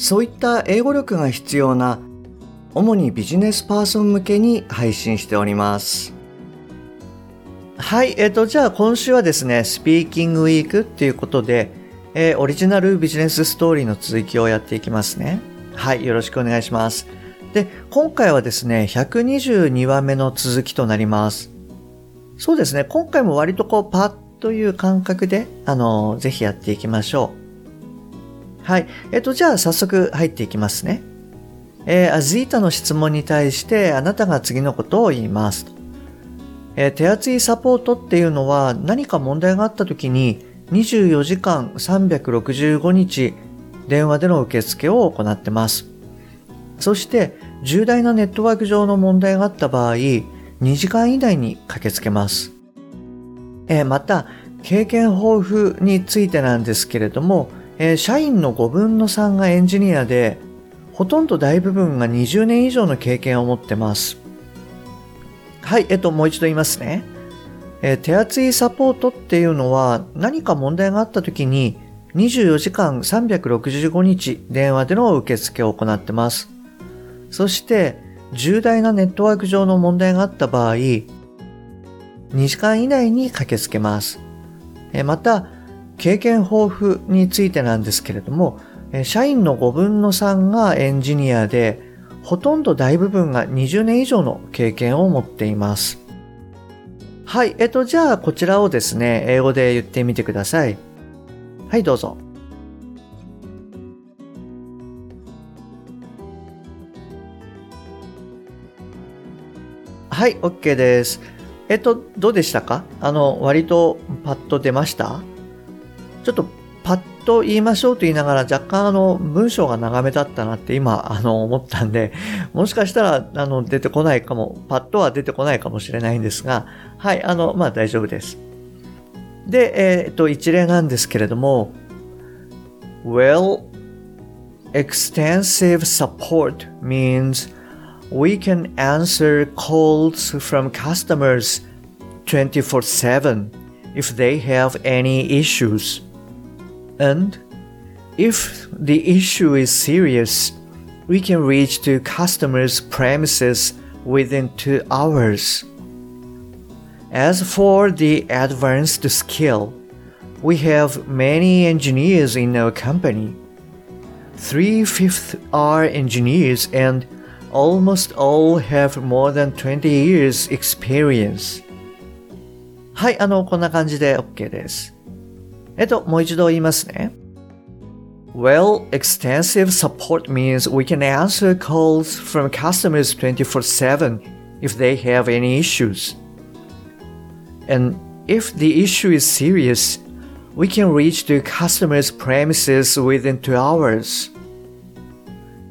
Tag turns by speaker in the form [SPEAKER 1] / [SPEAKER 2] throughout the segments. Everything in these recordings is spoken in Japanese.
[SPEAKER 1] そういった英語力が必要な主にビジネスパーソン向けに配信しておりますはい、えっ、ー、と、じゃあ今週はですね、スピーキングウィークっていうことで、えー、オリジナルビジネスストーリーの続きをやっていきますね。はい、よろしくお願いします。で、今回はですね、122話目の続きとなります。そうですね、今回も割とこう、パッという感覚で、あの、ぜひやっていきましょう。はい。えっと、じゃあ早速入っていきますね。えー、アズイータの質問に対してあなたが次のことを言います。えー、手厚いサポートっていうのは何か問題があった時に24時間365日電話での受付を行ってます。そして重大なネットワーク上の問題があった場合、2時間以内に駆けつけます。えー、また、経験豊富についてなんですけれども、えー、社員の5分の3がエンジニアで、ほとんど大部分が20年以上の経験を持ってます。はい、えっと、もう一度言いますね。えー、手厚いサポートっていうのは何か問題があった時に24時間365日電話での受付を行ってます。そして重大なネットワーク上の問題があった場合、2時間以内に駆けつけます。また、経験豊富についてなんですけれども、社員の5分の3がエンジニアで、ほとんど大部分が20年以上の経験を持っています。はい、えっと、じゃあこちらをですね、英語で言ってみてください。はい、どうぞ。はい、OK です。えっと、どうでしたか？あの、割とパッと出ました？ちょっとパッと言いましょうと言いながら若干あの文章が長めだったなって今あの思ったんで、もしかしたらあの出てこないかも、パッとは出てこないかもしれないんですが、はい、あの、まあ大丈夫です。で、えー、っと、一例なんですけれども、Well, extensive support means we can answer calls from customers 24 7 if they have any issues. And if the issue is serious, we can reach the customer's premises within two hours. As for the advanced skill, we have many engineers in our company. Three fifths are engineers and almost all have more than 20 years experience. はい、あの、こんな感じで OK です。 えっと、もう一度言いますね。Well, extensive support means we can answer calls from customers 24-7 if they have any issues. And if the issue is serious, we can reach the customer's premises within two hours.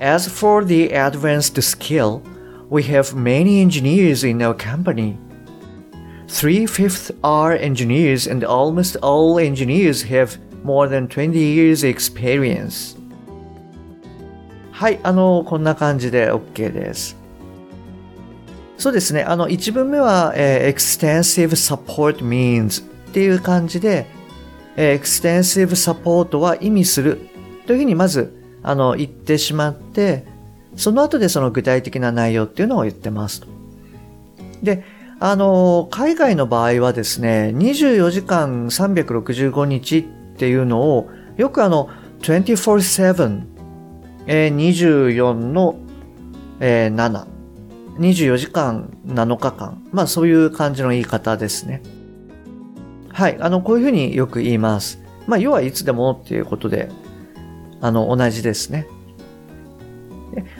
[SPEAKER 1] As for the advanced skill, we have many engineers in our company. Three fifths are engineers, and almost all engineers have more than 20 years experience. はい、あの、こんな感じで OK です。そうですね、あの、1文目は、えー、extensive support means っていう感じで、えー、extensive support は意味するというふうにまずあの、言ってしまって、その後でその具体的な内容っていうのを言ってます。で、あの、海外の場合はですね、24時間365日っていうのを、よくあの、24-7、えー、24の、えー、7、24時間7日間。まあそういう感じの言い方ですね。はい。あの、こういうふうによく言います。まあ要はいつでもっていうことであの、同じですね。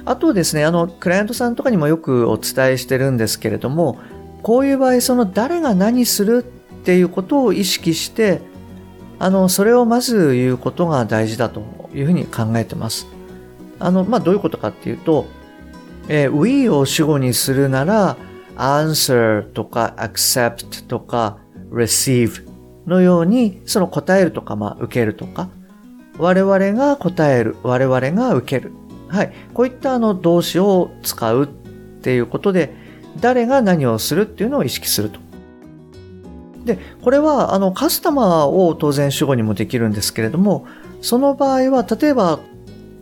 [SPEAKER 1] あとですね、あの、クライアントさんとかにもよくお伝えしてるんですけれども、こういう場合、その誰が何するっていうことを意識して、あの、それをまず言うことが大事だというふうに考えてます。あの、まあ、どういうことかっていうと、えー、we を主語にするなら、answer とか accept とか receive のように、その答えるとか、まあ、受けるとか、我々が答える、我々が受ける。はい。こういったあの動詞を使うっていうことで、誰が何をするっていうのを意識すると。で、これはあのカスタマーを当然主語にもできるんですけれども、その場合は例えば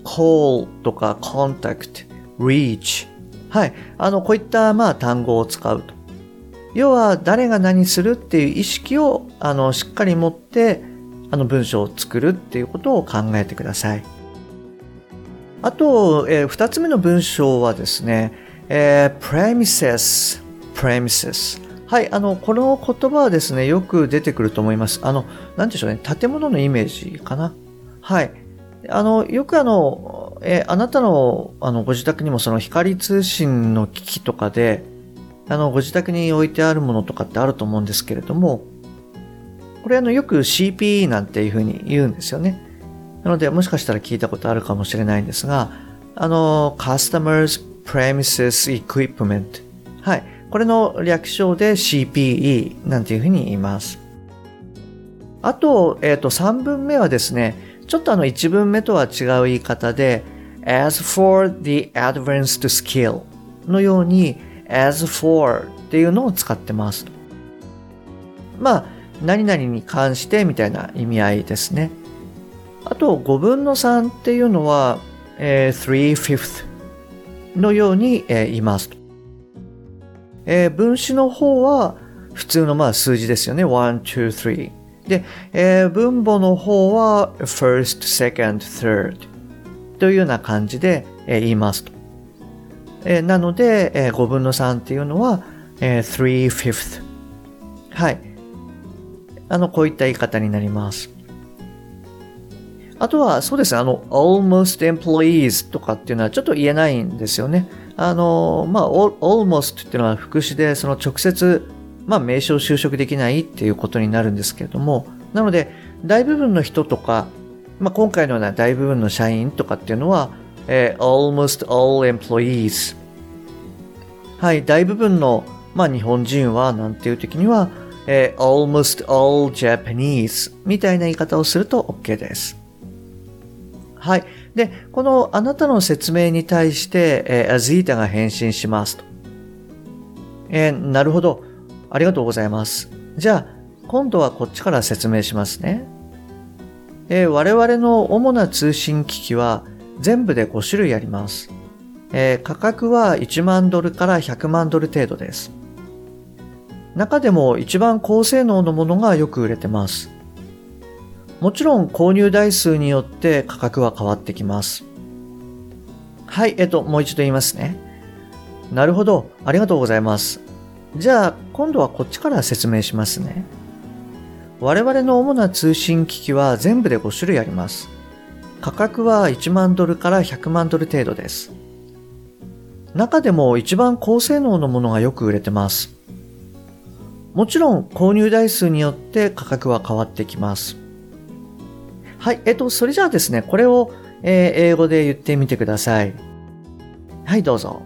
[SPEAKER 1] call とか contact, reach はい。あの、こういったまあ単語を使うと。要は誰が何するっていう意識をあのしっかり持ってあの文章を作るっていうことを考えてください。あと、えー、二つ目の文章はですね、えー、premises, premises はい、あの、この言葉はですね、よく出てくると思います。あの、なんでしょうね、建物のイメージかな。はい。あの、よくあの、えあなたの、あの、ご自宅にもその光通信の機器とかで、あの、ご自宅に置いてあるものとかってあると思うんですけれども、これあの、よく CPE なんていうふうに言うんですよね。なので、もしかしたら聞いたことあるかもしれないんですが、あの、Customers Premises Equipment。はい。これの略称で CPE なんていうふうに言います。あと、えっ、ー、と、3文目はですね、ちょっとあの1文目とは違う言い方で、as for the advanced skill のように as for っていうのを使ってます。まあ、何々に関してみたいな意味合いですね。あと、5分の3っていうのは、えー、3 5th のように、え、言います。えー、分子の方は普通のまあ数字ですよね。1, 2, 3。で、えー、分母の方は first, second, third というような感じで、えー、言います。えー、なので、えー、5分の3っていうのは、えー、3 fifth。はい。あの、こういった言い方になります。あとは、そうですね、あの、almost employees とかっていうのはちょっと言えないんですよね。あの、まあ、almost っていうのは副詞で、その直接、まあ、名称就職できないっていうことになるんですけれども、なので、大部分の人とか、まあ、今回のような大部分の社員とかっていうのは、えー、almost all employees。はい、大部分の、まあ、日本人は、なんていう時には、えー、almost all Japanese みたいな言い方をすると OK です。はい。で、このあなたの説明に対して、えー、アズータが返信しますと。えー、なるほど。ありがとうございます。じゃあ、今度はこっちから説明しますね。えー、我々の主な通信機器は全部で5種類あります。えー、価格は1万ドルから100万ドル程度です。中でも一番高性能のものがよく売れてます。もちろん購入台数によって価格は変わってきます。はい、えっと、もう一度言いますね。なるほど、ありがとうございます。じゃあ、今度はこっちから説明しますね。我々の主な通信機器は全部で5種類あります。価格は1万ドルから100万ドル程度です。中でも一番高性能のものがよく売れてます。もちろん購入台数によって価格は変わってきます。はい、えっと、それじゃあですね、これを、えー、英語で言ってみてください。はい、どうぞ。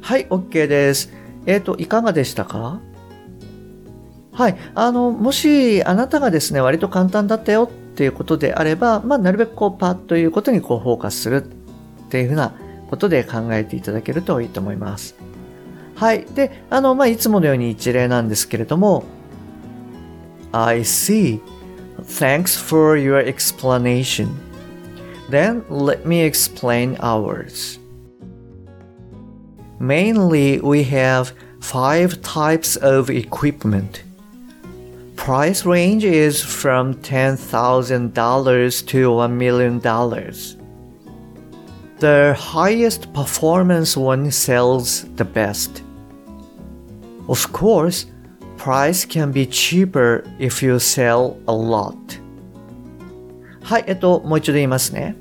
[SPEAKER 1] はい、OK です。えっ、ー、と、いかがでしたか？はい。あの、もし、あなたがですね、割と簡単だったよっていうことであれば、まあ、なるべくこう、パッということにこう、フォーカスするっていうふうなことで考えていただけるといいと思います。はい。で、あの、まあ、いつものように一例なんですけれども、I see. Thanks for your explanation. Then let me explain ours. Mainly, we have five types of equipment. Price range is from $10,000 to $1 million. The highest performance one sells the best. Of course, price can be cheaper if you sell a lot. はい、えっと、もう一度言いますね。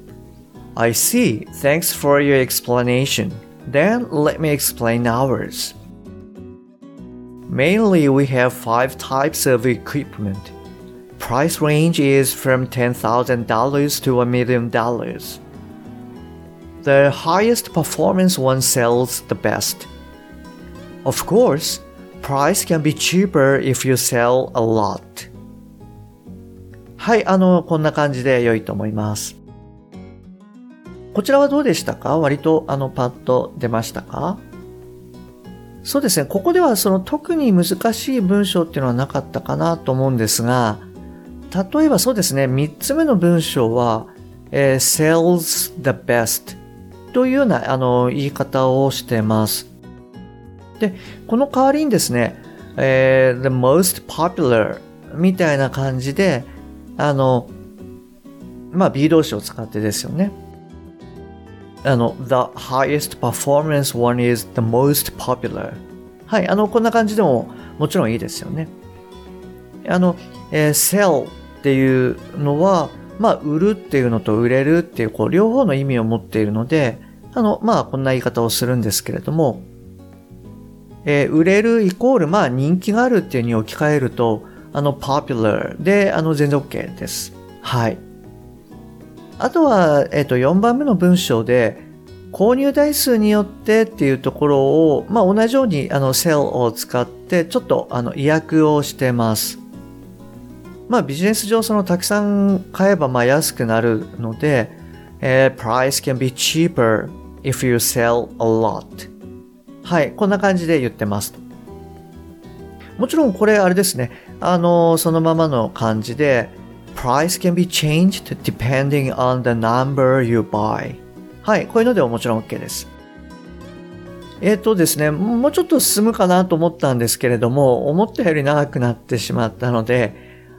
[SPEAKER 1] I see. Thanks for your explanation. Then let me explain ours. Mainly, we have five types of equipment. Price range is from $10,000 to a million dollars. The highest performance one sells the best. Of course, price can be cheaper if you sell a lot. はい、あの、こんな感じで良いと思います。こちらはどうでしたか？割とあのパッと出ましたか？そうですね。ここではその特に難しい文章っていうのはなかったかなと思うんですが、例えばそうですね。3つ目の文章は、えー、sells the best というようなあの言い方をしてます。で、この代わりにですね、えー、the most popular みたいな感じで、あの、まあ B 動詞を使ってですよね。あの、the highest performance one is the most popular. はい、あの、こんな感じでももちろんいいですよね。あの、えー、sell っていうのは、まあ、売るっていうのと売れるっていう、こう、両方の意味を持っているので、あの、まあ、こんな言い方をするんですけれども、えー、売れるイコール、まあ、人気があるっていうに置き換えると、あの、popular で、あの、全然 OK です。はい。あとは、えっ、ー、と、4番目の文章で、購入台数によってっていうところを、まあ、同じように、あの、sell を使って、ちょっと、あの、意訳をしてます。まあ、ビジネス上、その、たくさん買えば、まあ、安くなるので、えー、price can be cheaper if you sell a lot. はい、こんな感じで言ってます。もちろんこれあれですね。あの、そのままの感じで、price can be changed depending on the number you buy. はい、こういうのでももちろん OK です。えっ、ー、とですね、もうちょっと進むかなと思ったんですけれども、思ったより長くなってしまったので、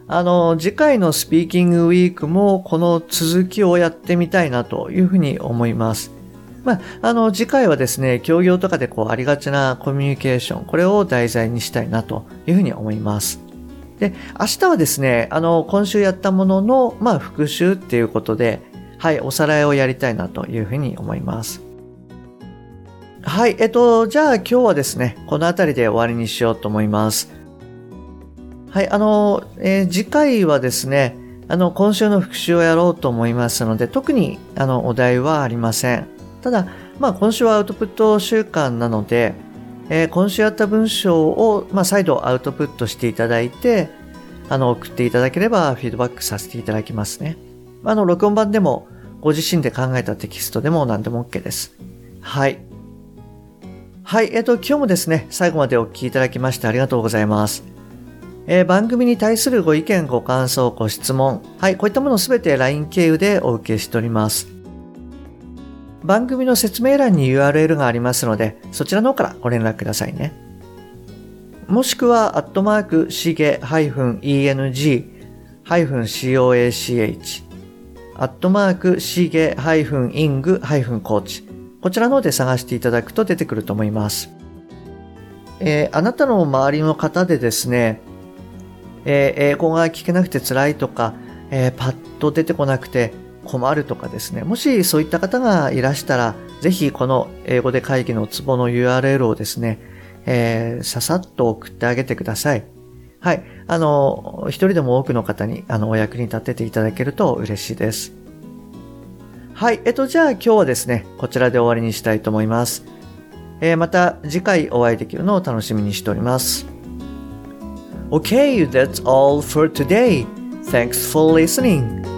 [SPEAKER 1] あの、次回のスピーキングウィークもこの続きをやってみたいなというふうに思います。まあ、あの、次回はですね、協業とかでこうありがちなコミュニケーション、これを題材にしたいなというふうに思います。で、明日はですね、あの、今週やったものの、まあ、復習っていうことで、はい、おさらいをやりたいなというふうに思います。はい、えっと、じゃあ今日はですね、この辺りで終わりにしようと思います。はい、あの、えー、次回はですね、あの、今週の復習をやろうと思いますので、特に、あの、お題はありません。ただ、まあ、今週はアウトプット週間なので、えー、今週やった文章を、まあ、再度アウトプットしていただいて、あの、送っていただければフィードバックさせていただきますね。あの、録音版でも、ご自身で考えたテキストでも何でも OK です。はい。はい、えっ、ー、と、今日もですね、最後までお聞きいただきましてありがとうございます。えー、番組に対するご意見、ご感想、ご質問、はい、こういったものすべて LINE 経由でお受けしております。番組の説明欄に URL がありますので、そちらの方からご連絡くださいね。もしくは、アットマーク、しげ -eng-coach アットマーク、しげ -ing-coach こちらの方で探していただくと出てくると思います。えー、あなたの周りの方でですね、えー、英語が聞けなくて辛いとか、えー、パッと出てこなくて困るとかですね、もしそういった方がいらしたら、ぜひこの英語で会議のツボの URL をですね、えー、ささっと送ってあげてください。はい。あの、一人でも多くの方に、あの、お役に立てていただけると嬉しいです。はい。えっと、じゃあ今日はですね、こちらで終わりにしたいと思います。えー、また次回お会いできるのを楽しみにしております。Okay, that's all for today. Thanks for listening.